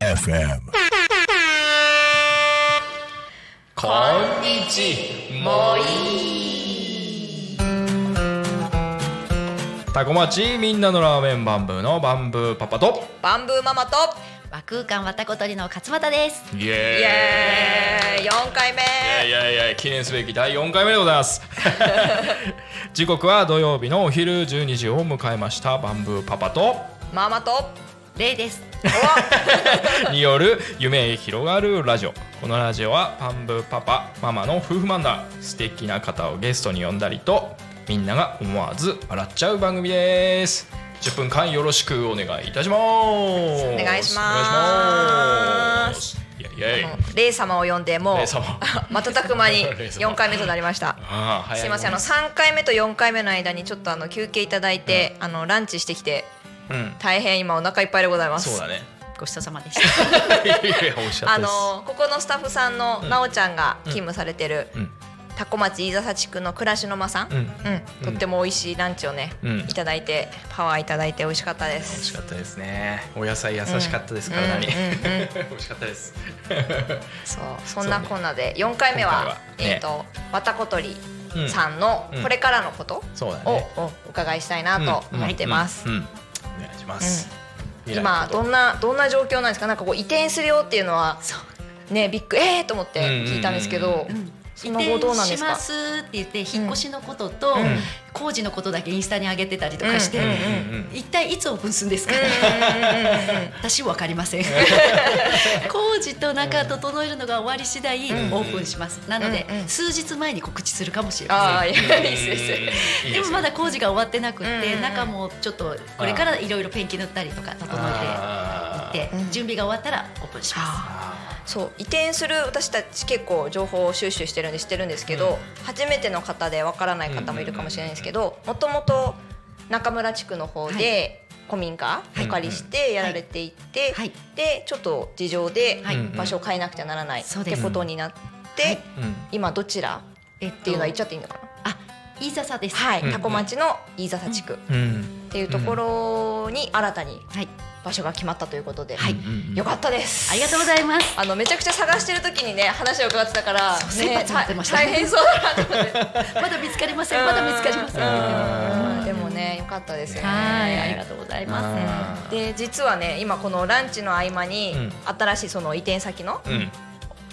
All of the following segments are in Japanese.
FM. こんにちもいタコ町みんなのラーメンバンブーのバンブーパパとバンブーママと和空間わたことりの勝俣です。イエーイ。イエーイ。4回目。いやいやいや記念すべき第4回目でございます。時刻は土曜日のお昼12時を迎えましたバンブーパパとママと。レイです。による夢へ広がるラジオ。このラジオはパンブーパパママの夫婦漫談。素敵な方をゲストに呼んだりとみんなが思わず笑っちゃう番組です10分間よろしくお願いいたします。お願いします。レイ様を呼んでもう 瞬く間に レイ様。4回目となりました。すいませんあのも3回目と4回目の間にちょっとあの休憩いただいて、あのランチしてきてうん。大変今お腹いっぱいでございます。そうだね。ごちそうさまでした。あのここのスタッフさんのなおちゃんが勤務されてる、うんタコ町飯笹地区の暮らしの間さん、うん。うん。とっても美味しいランチをね、うん。いただいてパワーいただいて美味しかったで美味しすかったですね。お野菜優しかったですから何、うん。うん。うん。美味しかったです。そう。そんなこんなで4回目はえっ、とわたことりうんさんのうん。これからのことをお伺いしたいなと思ってます。お願いします、今どんなどんな状況なんですか？なんかこう移転するよっていうのはねビッグえーと思って聞いたんですけど、移転し。ますって言って引っ越しのことと、ん。工事のことだけインスタに上げてたりとかして、一体いつオープンするんですか、私わかりません。工事と中整えるのが終わり次第オープンします、なので、数日前に告知するかもしれあません。でもまだ工事が終わってなくって、中もちょっとこれからいろいろペンキ塗ったりとか整あえていって、準備が終わったらオープンします。あそう移転する私たち結構情報収集してるんで知ってるんですけど、初めての方でわからない方もいるかもしれないんですけどもともと中村地区の方で古民家い。お借りしてやられていて、はい。でちょっと事情ではい。場所を変えなくてはならないってことになって、はい。うん。今どちらえっっていうのは言っちゃっていいのかな、あ、飯笹です。はい、うん多古町の飯笹地区。っうん。ていうところに新たにはい、場所が決まったということで、はい。うんよかったです。ありがとうございます。あのめちゃくちゃ探してる時にね話を伺ってたからね大大変そうだなと思って。まだ見つかりません。まだ見つかりません。うん。はでもねよかったですよねい、ありがとうございまあーで実はね今このランチの合間に、うん。新しいその移転先のうん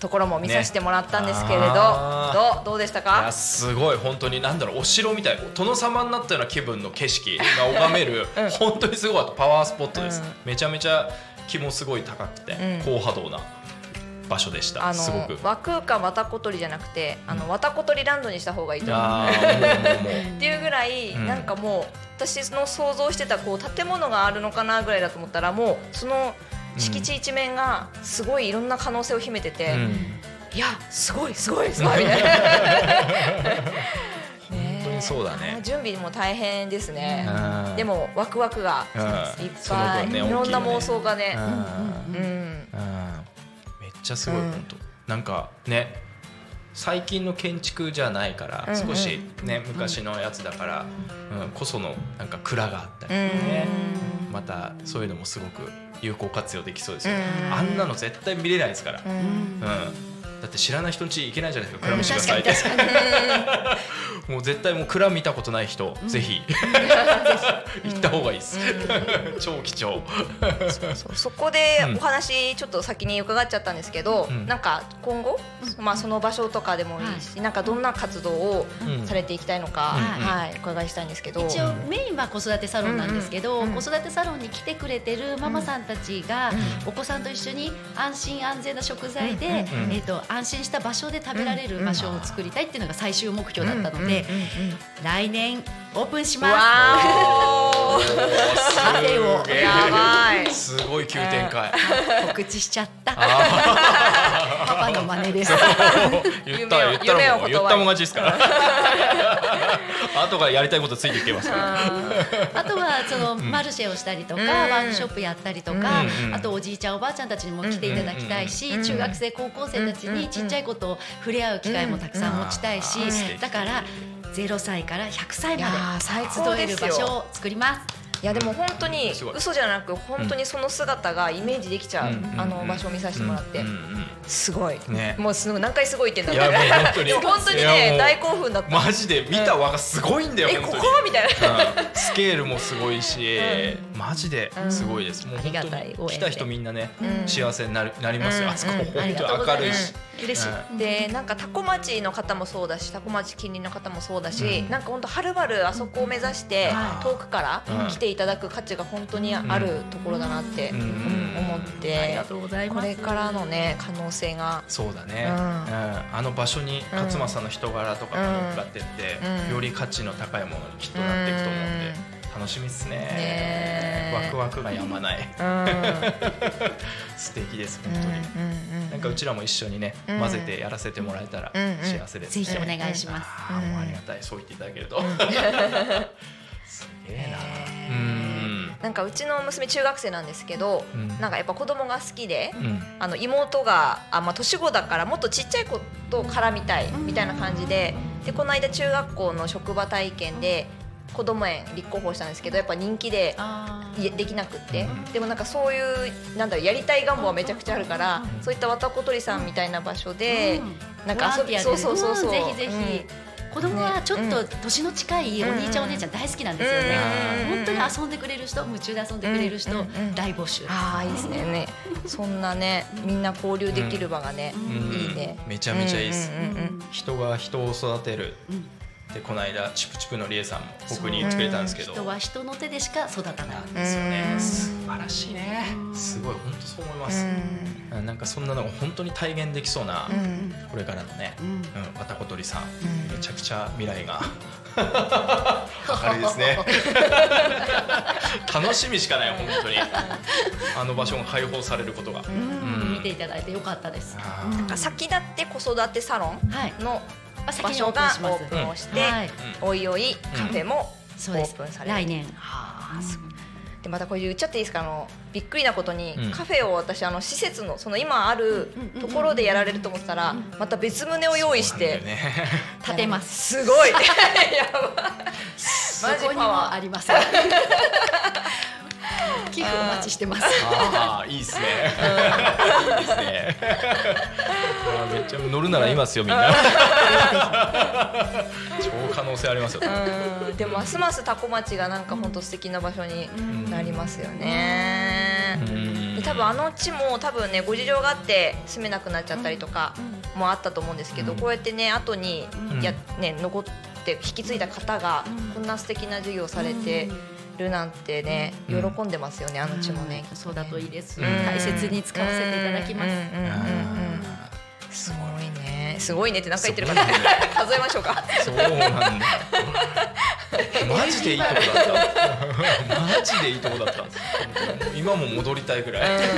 ところも見させてもらったんですけれど、あどうどうでしたか？すごい本当になんだろうお城みたい。殿様になったような気分の景色が拝める、うん。本当にすごかった。パワースポットです、うん。めちゃめちゃ気もすごい高くて、うん。高波動な場所でした。あすごく。の和空間わたこ鳥じゃなくてあのわたこ鳥ランドにした方がいいと思う。っていうぐらい、うん。なんかもう私の想像してたこう建物があるのかなぐらいだと思ったらもうその敷地一面がすごいいろんな可能性を秘めてて、うん。いやすごいすごいすごいみたいな。本当にそうだね。準備も大変ですね。うん。でもワクワクがうん。いっぱい、分ねいろんな妄想がね。うん。うん。うん。めっちゃすごい、うん。本当。なんかね最近の建築じゃないから、うんうん。少しね昔のやつだから、うん。こそのなんか蔵があったりとかね、またそういうのもすごく有効活用できそうですよ、うん。あんなの絶対見れないですから、ううん。ん。だって知らない人の家行けないじゃないですか。蔵見してくだ確かさいって。もう絶対もう蔵見たことない人、ぜひ。行った方がいいです、超貴重。そうそこでうん。お話ちょっと先に伺っちゃったんですけど、うん。なんか今後、まあその場所とかでもいいし、なんかどんな活動をうん。されていきたいのか、うん。はい、お伺いしたいんですけど。一応メインは子育てサロンなんですけど、うん。うん。子育てサロンに来てくれてるママさんたちが、お子さんと一緒に安心安全な食材で、うん。うん。えー、と安心した場所で食べられる場所を作りたいっていうのが最終目標だったので、来年オープンします。カフェをやばいすごい急展開、告知しちゃった。あパパの真似です。ー 言った言ったもん勝ちですから 後からやりたいことついていけますあとはそのマルシェをしたりとか、うん。ワークショップやったりとか、あとおじいちゃんおばあちゃんたちにも来ていただきたいし、うん。中学生高校生たちにちっちゃい子と触れ合う機会もたくさん持ちたいし、うん。だから0歳から100歳まで集える場所を作りますいやでも本当に嘘じゃなく本当にその姿がイメージできちゃう、うん。あの場所を見させてもらって、うん。うん。すごい、ね。もうすごい何回すごい言ってんだいやもう本当に。本当にね大興奮だった、マジで見た輪がすごいんだよ、えこ本当に。こみたいな。うん。スケールもすごいし、うマジですごいです、もう本ありがた当に来た人みんなね、うん。幸せになるなりますよ、うん。あそこ、うん。本ありがとう当に明るいし、嬉しい、うん。でなんか多古町の方もそうだし多古町近隣の方もそうだし、うん。なんか本当はるばるあそこを目指してはい。遠くからうん。来ていただく価値が本当にあるところだなってうん。思っありてがとうございこます。れからのね可能性が。そうだね、ううん。んあの場所にうん。勝正の人柄とかが乗っかってって、うん。より価値の高いものにきっとなっていくと思うんで、楽しみっすね。ねワクワクがやまない。うんうん素敵ですうん本当に、うん。なんかうちらも一緒にね、うん。混ぜてやらせてもらえたらうんうん幸せですね、ぜひお願いします、あーもうありがたいそう言っていただけると、すげえな。ねうん。なんかうちの娘中学生なんですけど、うん。なんかやっぱ子供が好きで、うん。あの妹があ、まあ、年子だからもっとちっちゃい子と絡みたいみたいな感じででこの間中学校の職場体験で子供園立候補したんですけどやっぱ人気でできなくって、うん。でもなんかそういうなんだろうやりたい願望はめちゃくちゃあるから、そういった綿小鳥さんみたいな場所で、うん。なんか遊びそうそうそうそう、んぜひぜひ、子供はちょっと年の近いお兄ちゃんお姉ちゃん大好きなんですよね、うん。本当に遊んでくれる人夢中で遊んでくれる人、うん。うん。大募集。ああいいですね。ねそんなねみんな交流できる場がね、うん。いいね。めちゃめちゃいいです、うんうんうん。人が人を育てる。うんでこの間チュプチュプのりえさんも僕に言ってくれたんですけど、人は人の手でしか育たない。なんですよね、うん。素晴らしいね。すごい本当そう思います、うん。なんかそんなのが本当に体現できそうな、これからのね、うん。うん、綿小鳥さん、うん。めちゃくちゃ未来が。明るいですね。楽しみしかない本当に。あの場所が開放されることが、うん。見ていただいてよかったです。あなんか先立って子育てサロはい。ンのあ先に場所がオープンしますオープンをして、はい。おいおいカフェもオそうです。ープンさ。れる、来年。はあすごい。でまたこれ言っちゃっていいですか？あのびっくりなことに、うん。カフェを私あの施設のその今あるところでやられると思ってたら、また別棟を用意してそうなんだよね。立てます。すごい。やばい。そこにマジパワー。もあります。ちしてます。ああいいですね。いいですね。めっちゃ乗るならいますよみんな。超可能性ありますよ。うんでもますますタコ町がなんか本当素敵な場所になりますよね。うんで多分あの地も多分ねご事情があって住めなくなっちゃったりとかもあったと思うんですけど、うんこうやってね後にうんや、ね、残って引き継いだ方がこんな素敵な授業をされてるなんてね喜うんんでますよねあの地もね。そうだといいです。うん大切に使わせていただきます。すごいねすごいねって何回言ってるかね 数えましょうか。そうなんだ。マジでいいとこだった。マジでいいとこだった。今も戻りたいぐらい。ぜ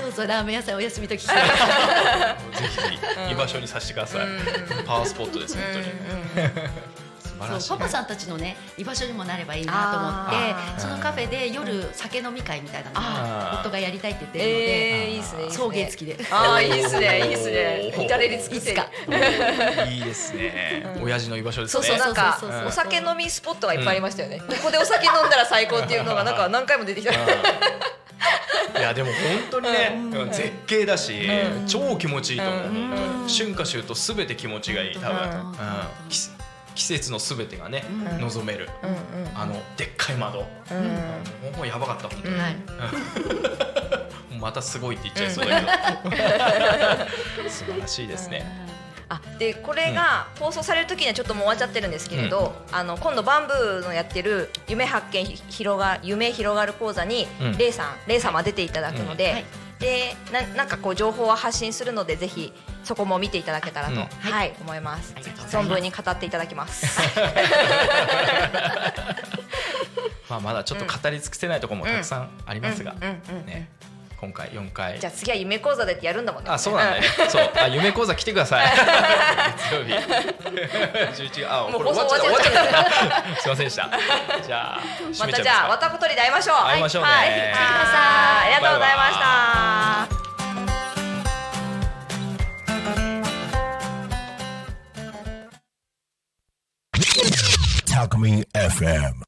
どうぞラーメン屋さんお休み時来て。ひ居場所にさせてください。パワースポットです本当に。そうパパさんたちのね居場所にもなればいいなとあ思ーってそのカフェで夜酒飲み会みたいなのを夫がやりたいって言ってるので、えー、いいですね。いいっすね。送迎付きで。ああいいですね いいですね。至れり尽くせり。い いですね。親父の居場所ですね。そうそうなんかそうそうそうお酒飲みスポットがいっぱいありましたよね。ここでお酒飲んだら最高っていうのがなんか何回も出てきた。いやでも本当にね、絶景だし、超気持ちいいと思う、春夏秋冬すべて気持ちがいい多分、うん。うん季季節のすべてがね、うん。望める、うんあのでっかい窓、うん。うん。もうやばかった本当に、またすごいって言っちゃいそうだけど、素晴らしいですね、あでこれが放送される時にはちょっともう終わっちゃってるんですけれど、あの今度バンブーのやってる夢発見ひ広が夢広がる講座に、うん。レイさんレイ様出ていただくので、うん。はいでななんかこう情報は発信するのでぜひそこも見ていただけたらと、うん。はい、思います。ありがとうございます。存分に語っていただきます。まあまだちょっと語り尽くせないところもたくさんありますが、ね今回4回じゃあ次は夢講座でってやるんだもんね。あ、そうなんだね。そう、あ、夢講座来てください。月曜日。十一、あ、もうこれ終わっちゃった。終放送終わっちわっちゃゃった。すいませんでした。じゃあ、締まめちゃいますか。たじゃあわたことりで会いましょう。会いましょうねはい、はい、来てください。ありがとうございました。Talk Me FM.